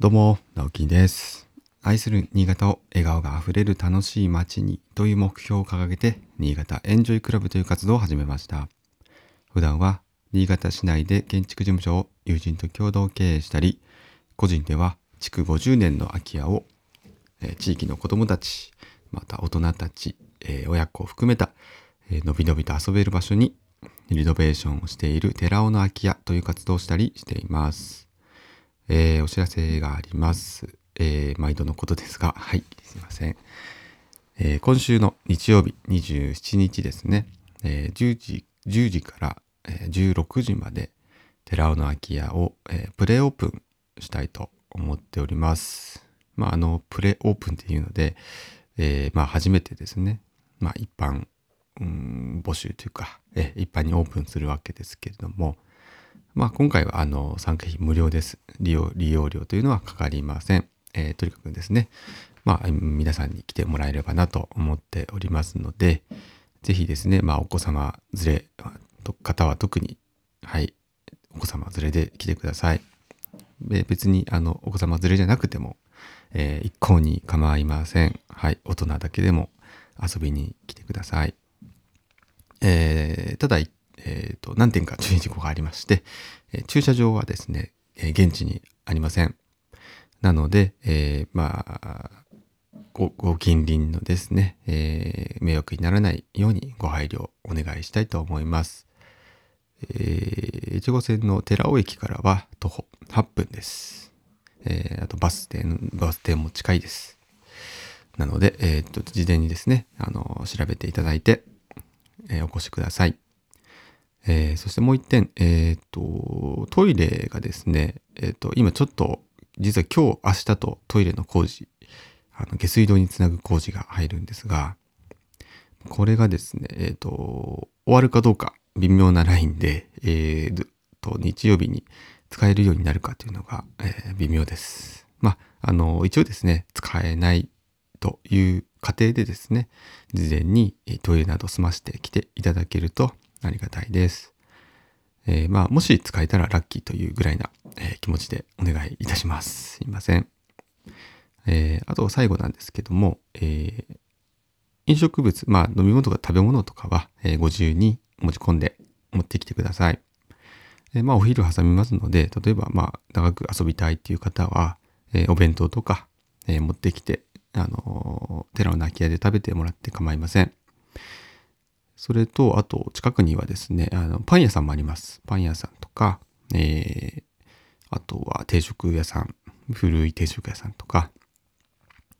どうも、直樹です。愛する新潟を笑顔があふれる楽しい街にという目標を掲げて、新潟エンジョイクラブという活動を始めました。普段は新潟市内で建築事務所を友人と共同経営したり、個人では築50年の空き家を、えー地域の子どもたち、また大人たち、えー親子を含めた、えーのびのびと遊べる場所にリノベーションをしている寺尾の空き家という活動をしたりしています。えーお知らせがあります。えー毎度のことですが、はい、すいません。えー今週の日曜日27日ですね、えー10時、10時から、16時まで、寺尾の空き家を、えープレオープンしたいと思っております。まあ、あの、プレオープンっていうので、えーまあ、初めてですね、まあ、一般、うん募集というか、えー一般にオープンするわけですけれども、まあ、今回はあの参加費無料です。利用、利用料というのはかかりません。えーとにかくですね、まあ、皆さんに来てもらえればなと思っておりますので、ぜひですね、まあ、お子様連れの方は特に、はい、お子様連れで来てください。で別に、あの、お子様連れじゃなくても、えー一向に構いません。はい、大人だけでも遊びに来てください。えーただ、えーと、何点か注意事項がありまして、えー駐車場はですね、えー現地にありません。なので、えーまあ、ご、ご近隣のですね、え迷惑にならないようにご配慮お願いしたいと思います。えー、越後線の寺尾駅からは徒歩8分です。えあとバス停、バス停も近いです。なので、えっと、事前にですね、あの、調べていただいて、えお越しください。えーそしてもう一点、えーっと、トイレがですね、えーっと、今ちょっと、実は今日、明日とトイレの工事、あの、下水道につなぐ工事が入るんですが、これがですね、えっと、終わるかどうか微妙なラインで、えーと、日曜日に使えるようになるかというのが、え微妙です。まあ、あの、一応ですね、使えないという過程でですね、事前にトイレなど済ましてきていただけるとありがたいです。えーまあ、もし使えたらラッキーというぐらいな、えー気持ちでお願いいたします。すいません。えーあと最後なんですけども、えー飲食物、まあ飲み物とか食べ物とかは、えーご自由に持ち込んで持ってきてください。えーまあお昼挟みますので、例えばまあ長く遊びたいっていう方は、えーお弁当とか、えー持ってきて、あのー寺の空き家で食べてもらって構いません。それと、あと、近くにはですね、あの、パン屋さんもあります。パン屋さんとか、えー、あとは定食屋さん、古い定食屋さんとか、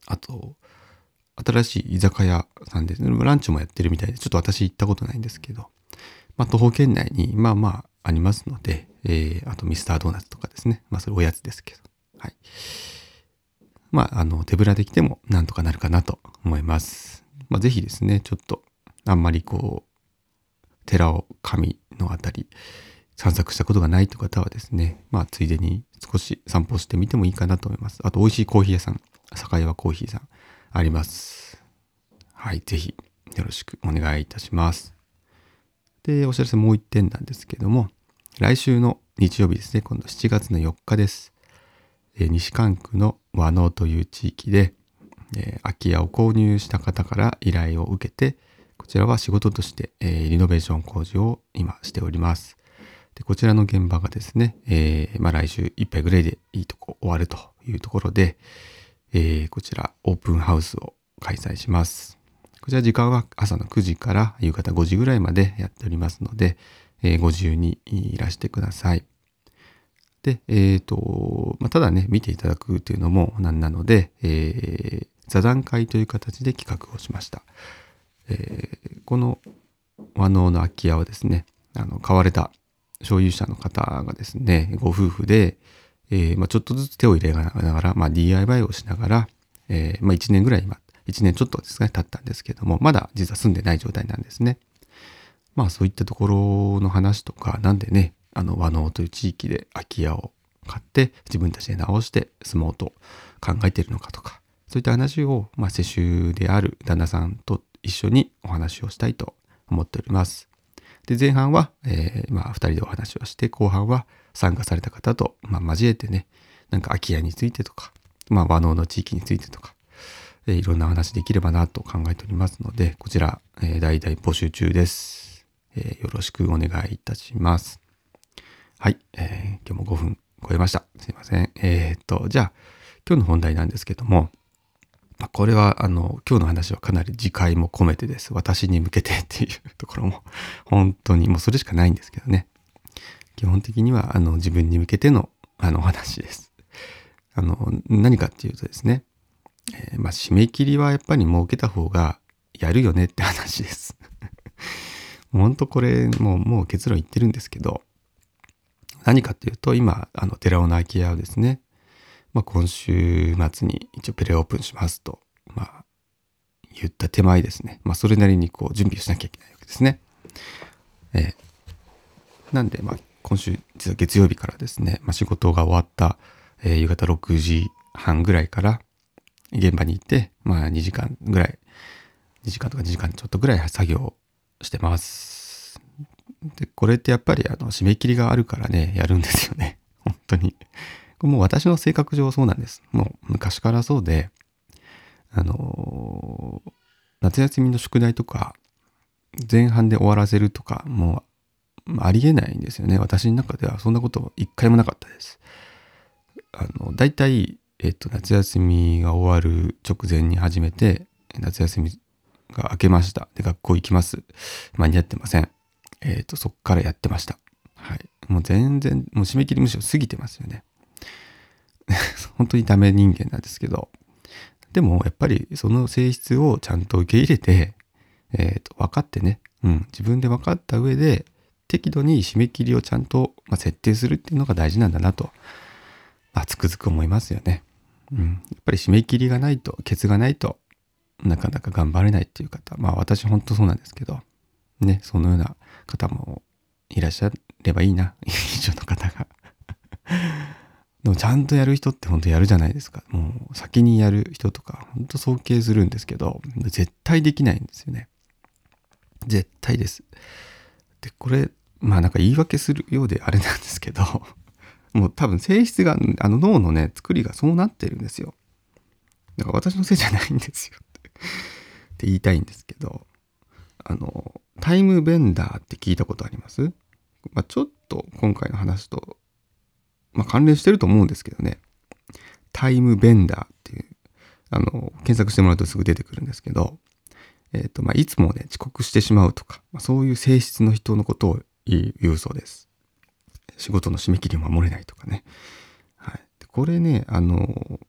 あと、新しい居酒屋さんですね、ランチもやってるみたいで、ちょっと私行ったことないんですけど、まあ、徒歩圏内に、まあまあ、ありますので、えー、あとミスタードーナツとかですね。まあ、それおやつですけど、はい。まあ、あの、手ぶらで来てもなんとかなるかなと思います。まあ、ぜひですね、ちょっと、あんまりこう、寺尾神のあたり、散策したことがないという方はですね、まあ、ついでに少し散歩してみてもいいかなと思います。あと、美味しいコーヒー屋さん、坂岩コーヒーさん、あります。はい、ぜひ、よろしくお願いいたします。で、お知らせもう一点なんですけども、来週の日曜日ですね、今度7月の4日です。えー西関区の和能という地域で、えー空き家を購入した方から依頼を受けて、こちらは仕事として、えーリノベーション工事を今しております。でこちらの現場がですね、えーまあ、来週いっぱいぐらいでいいとこ終わるというところで、えーこちらオープンハウスを開催します。こちら時間は朝の9時から夕方5時ぐらいまでやっておりますので、えご自由にいらしてください。で、えっ、と、まあ、ただね、見ていただくというのもなんなので、え座談会という形で企画をしました。えーこの和能の空き家はですね、あの、買われた所有者の方がですね、ご夫婦で、えーまあ、ちょっとずつ手を入れながら、まあ、DIY をしながら、えーまあ、1年ぐらい今、1年ちょっとですね、経ったんですけども、まだ実は住んでない状態なんですね。まあそういったところの話とか、なんでね、あの和能という地域で空き家を買って自分たちで直して住もうと考えているのかとか、そういった話を、まあ世襲である旦那さんと一緒にお話をしたいと思っております。で、前半は、えーまあ二人でお話をして、後半は参加された方と、まあ、交えてね、なんか空き家についてとか、まあ和能の地域についてとか、えー、いろんな話できればなと考えておりますので、こちら、えー、代々募集中です、え、よろしくお願いいたします。はい、えー、今日も5分超えました。すいません。え、っと、じゃあ、今日の本題なんですけども、ま、これは、あの、今日の話はかなり次回も込めてです。私に向けてっていうところも、本当にもうそれしかないんですけどね。基本的には、あの、自分に向けての、あの、お話です。あの、何かっていうとですね、えー、まあ、締め切りはやっぱり設けた方がやるよねって話です。本当これ、もう、もう結論言ってるんですけど、何かっていうと、今、あの、寺尾の空き家をですね、まあ、今週末に一応プレオープンしますと、まあ、言った手前ですね。まあ、それなりにこう準備をしなきゃいけないわけですね。えー、なんで、まあ、今週、実は月曜日からですね、まあ、仕事が終わった、えー、夕方6時半ぐらいから現場に行って、まあ、2時間ぐらい、2時間とか2時間ちょっとぐらい作業してます。で、これってやっぱりあの締め切りがあるからね、やるんですよね。本当に。もう私の性格上そうなんです。もう昔からそうで、あのー、夏休みの宿題とか、前半で終わらせるとか、もう、ありえないんですよね。私の中ではそんなこと一回もなかったです。あの、大体、えっと、夏休みが終わる直前に始めて、夏休みが明けました。で、学校行きます。間に合ってません。えっと、そっからやってました。はい。もう全然、もう締め切りむしろ過ぎてますよね。本当にダメ人間なんですけど、でもやっぱりその性質をちゃんと受け入れて、え、ー、と、分かってね、うん、自分で分かった上で、適度に締め切りをちゃんと、ま、設定するっていうのが大事なんだなと、まあ、つくづく思いますよね。うん。やっぱり締め切りがないと、ケツがないとなかなか頑張れないっていう方、まあ私本当そうなんですけど、ね、そのような方もいらっしゃればいいな、以上の方が。でもちゃんとやる人って本当やるじゃないですか。もう先にやる人とか本当尊敬するんですけど、絶対できないんですよね。絶対です。で、これ、まあなんか言い訳するようであれなんですけど、もう多分性質が、あの脳のね、作りがそうなってるんですよ。だから私のせいじゃないんですよって言いたいんですけど、あの、タイムベンダーって聞いたことあります？まあ、ちょっと今回の話とまあ、関連してると思うんですけどね。タイムベンダーっていう、あの、検索してもらうとすぐ出てくるんですけど、えっ、ー、と、まあ、いつもね、遅刻してしまうとか、まあ、そういう性質の人のことを言うそうです。仕事の締め切りを守れないとかね。はい。これね、あの、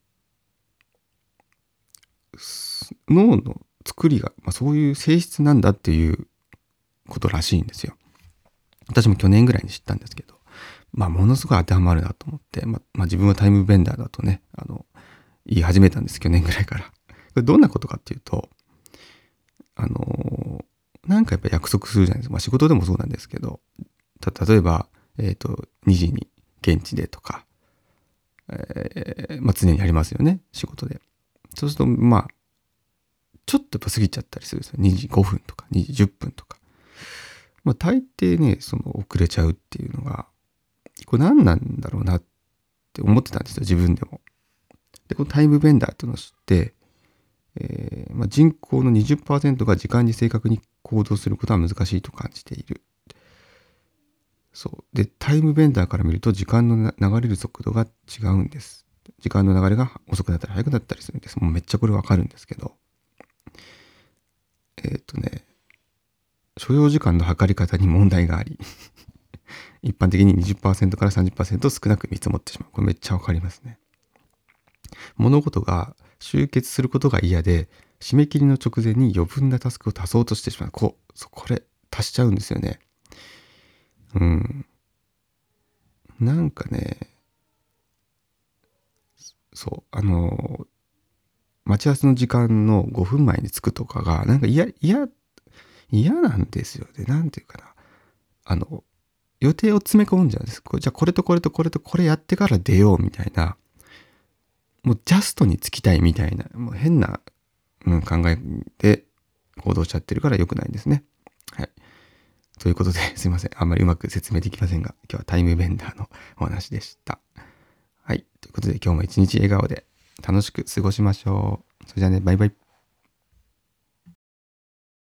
脳の作りが、まあ、そういう性質なんだっていうことらしいんですよ。私も去年ぐらいに知ったんですけど。まあ、ものすごい当てはまるなと思って、ままあ、自分はタイムベンダーだとね、あの、言い始めたんです、去年ぐらいから。これどんなことかっていうと、あのなんかやっぱ約束するじゃないですか。まあ、仕事でもそうなんですけど、た例えば、えっ、ー、と、2時に現地でとか、えー、まあ、常にありますよね、仕事で。そうすると、まあ、ちょっとやっぱ過ぎちゃったりするんですよ。2時5分とか、2時10分とか。まあ、大抵ね、その遅れちゃうっていうのが、これ何なんだろうなって思ってたんですよ、自分でも。で、このタイムベンダーっていうのを知って、えーまあ、人口の20%が時間に正確に行動することは難しいと感じている。そう。で、タイムベンダーから見ると時間の流れる速度が違うんです。時間の流れが遅くなったり速くなったりするんです。もうめっちゃこれわかるんですけど。えっ、とね、所要時間の測り方に問題があり一般的に20%から30%少なく見積もってしまう。これめっちゃわかりますね。物事が集結することが嫌で、締め切りの直前に余分なタスクを足そうとしてしまう。こう、これ足しちゃうんですよね。うん。なんかね、そう、あの、待ち合わせの時間の5分前に着くとかが、なんか嫌、嫌、嫌なんですよね。なんていうかな。あの、予定を詰め込むんじゃうんです。じゃあこれとこれとこれとこれやってから出ようみたいな、もうジャストにつきたいみたいな、もう変な、うん、考えで行動しちゃってるから良くないんですね。はい。ということで、すいません。あんまりうまく説明できませんが、今日はタイムベンダーのお話でした。はい。ということで今日も一日笑顔で楽しく過ごしましょう。それじゃあね、バイバイ。